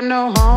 got no home,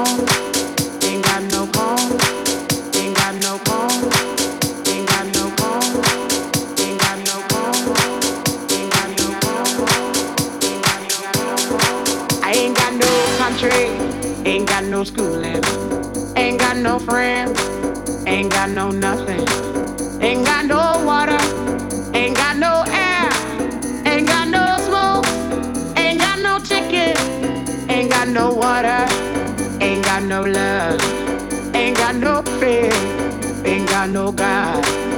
Ain't no God,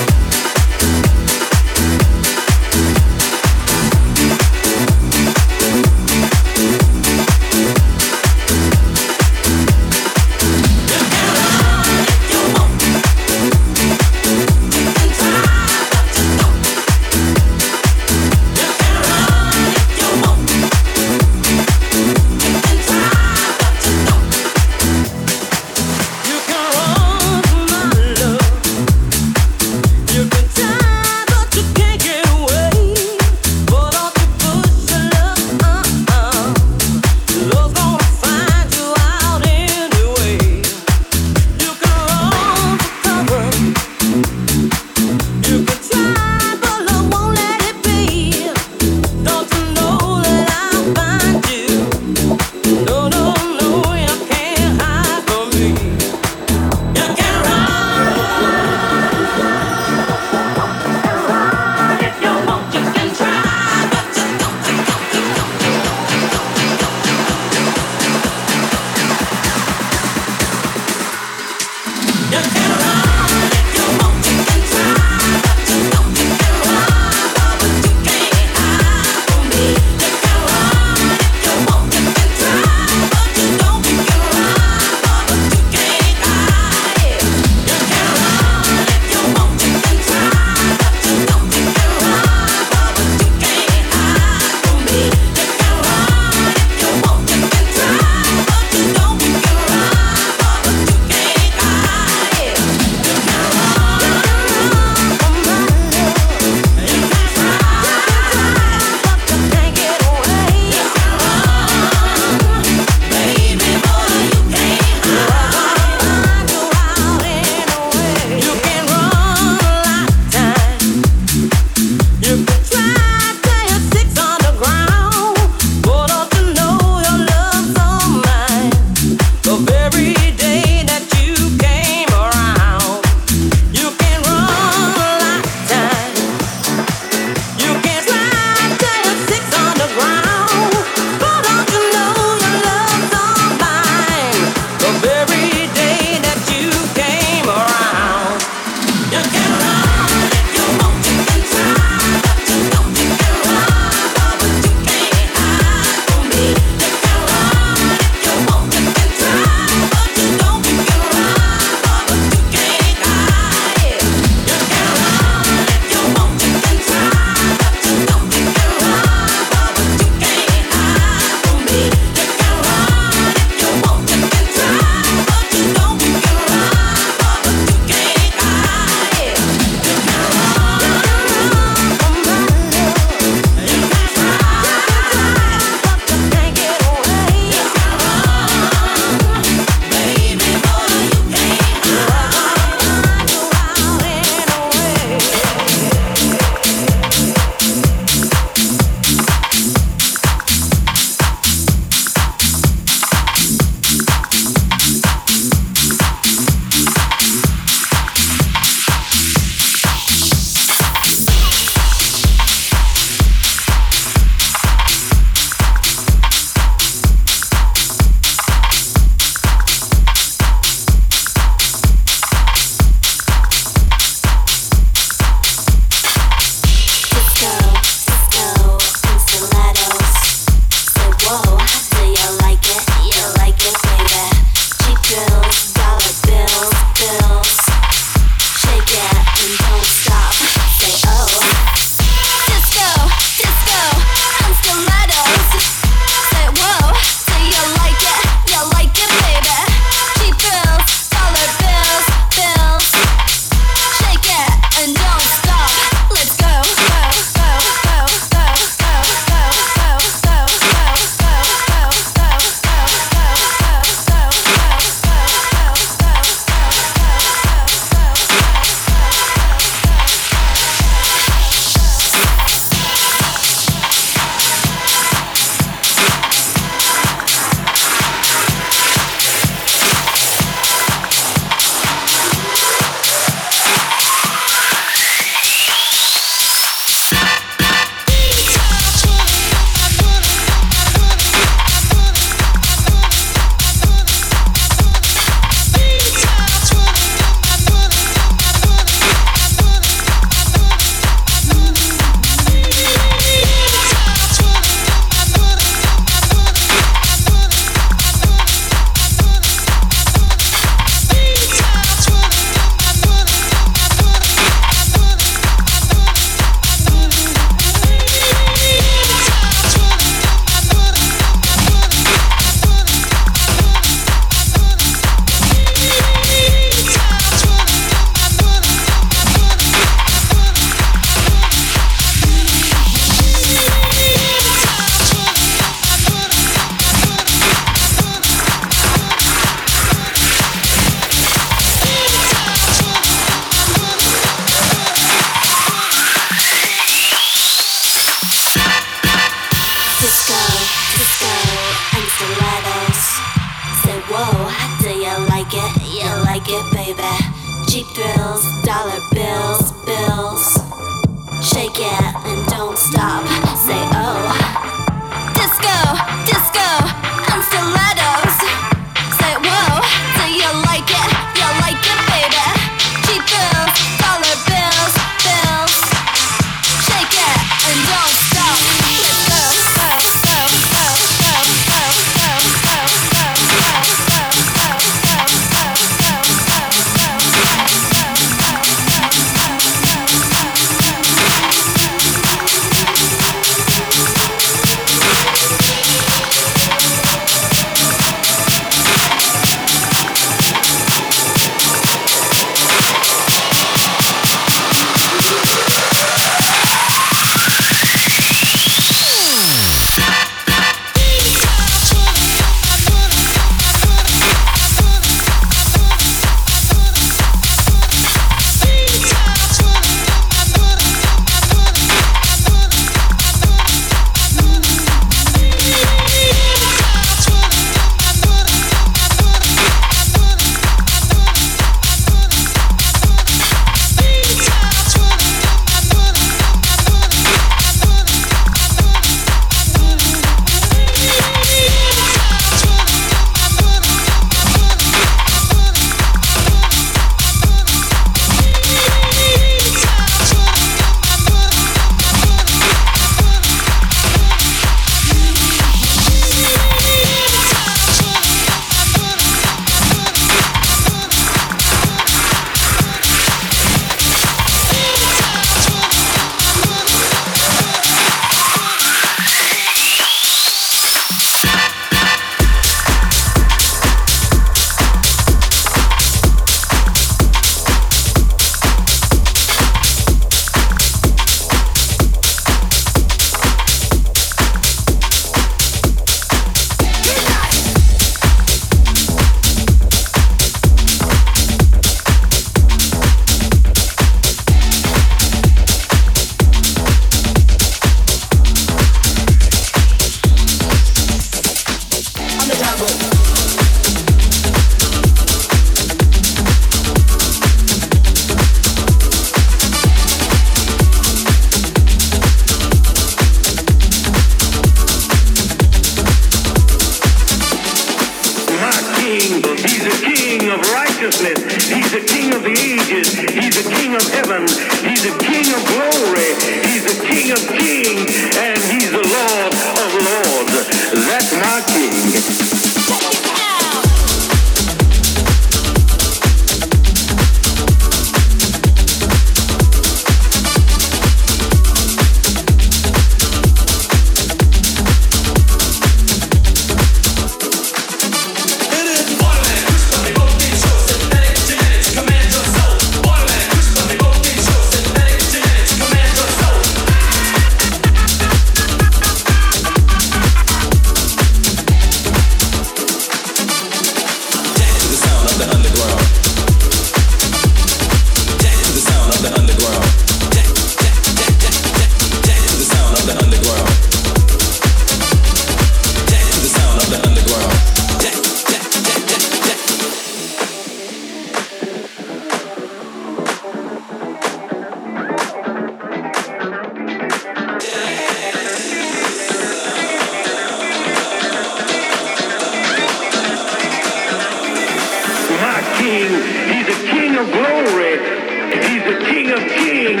King of kings.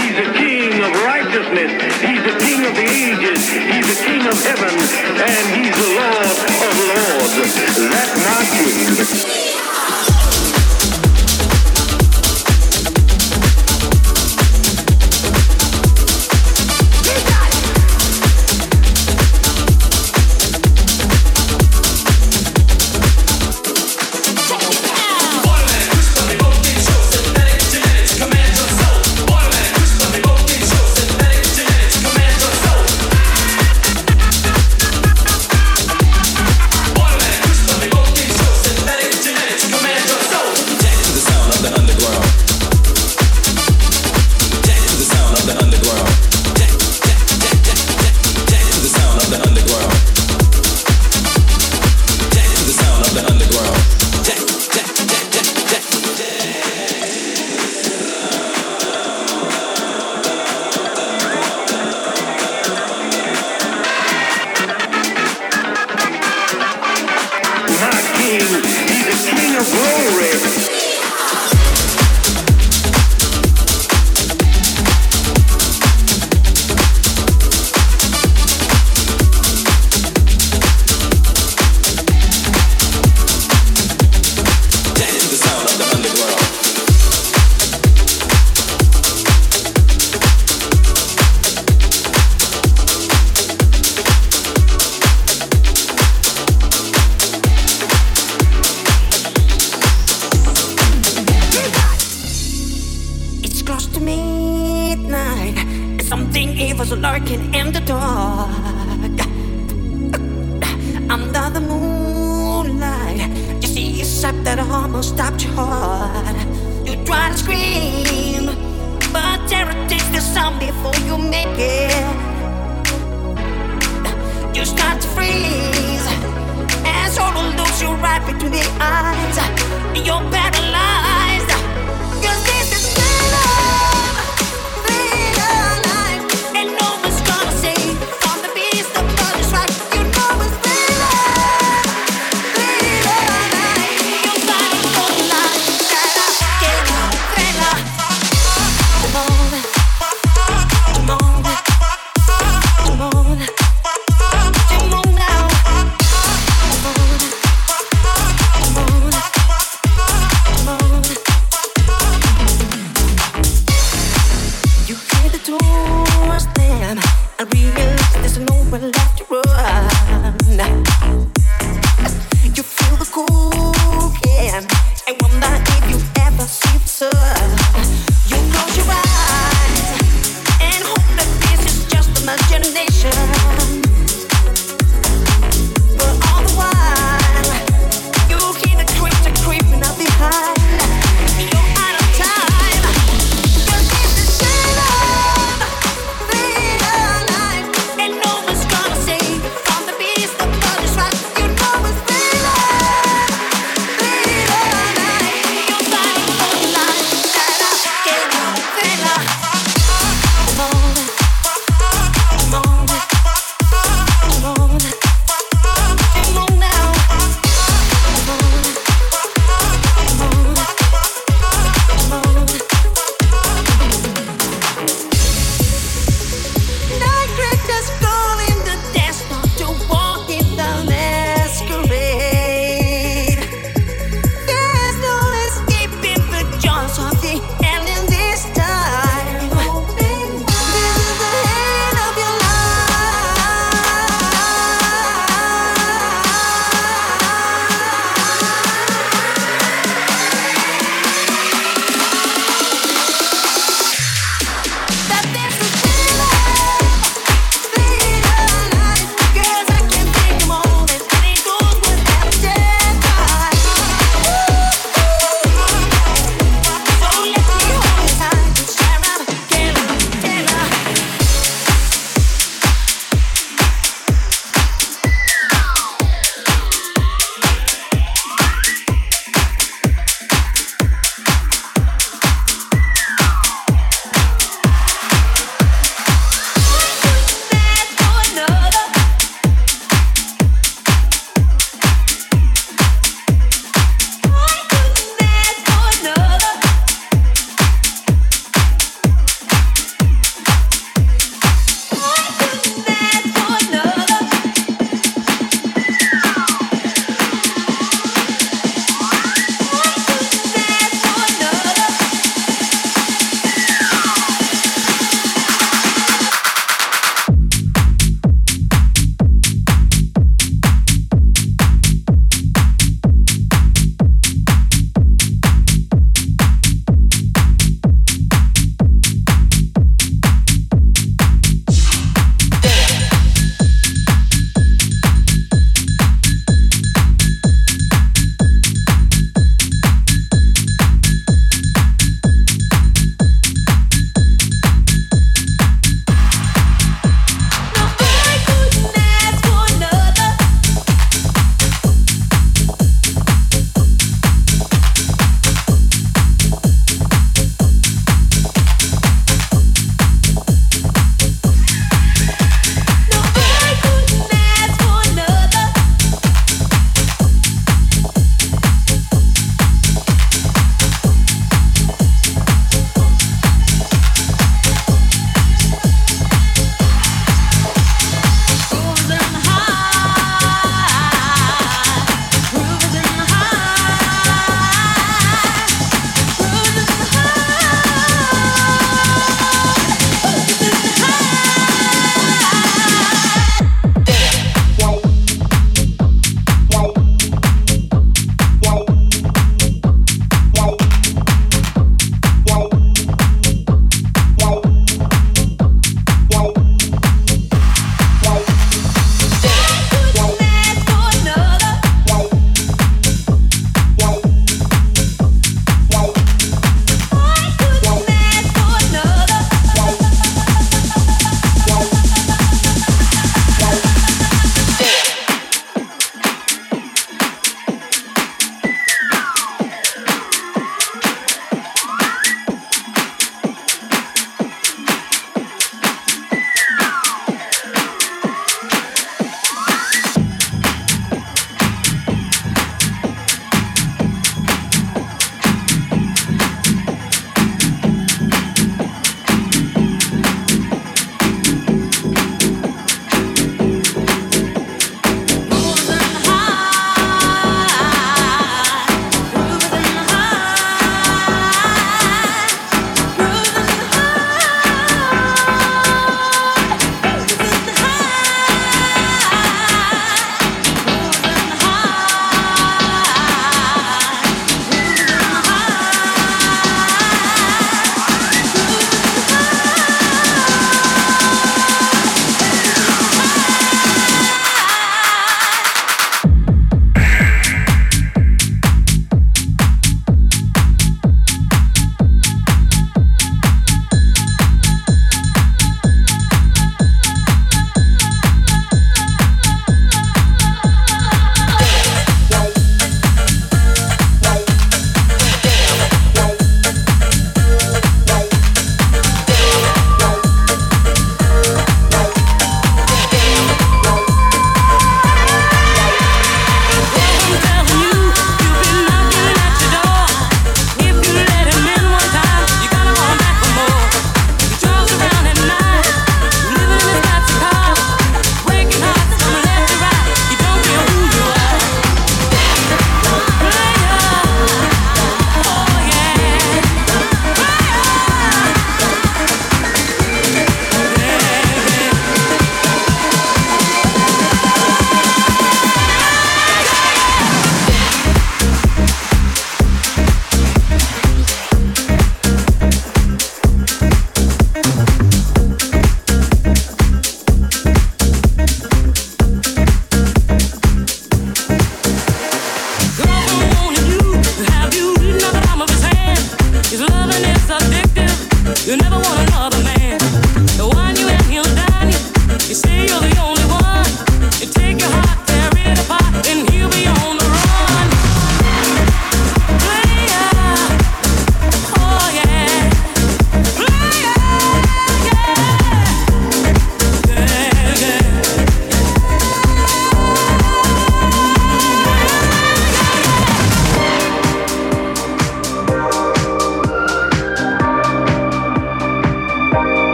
He's the King of righteousness. He's the King of the ages. He's the King of heaven. And he's the Lord of lords. That's my King.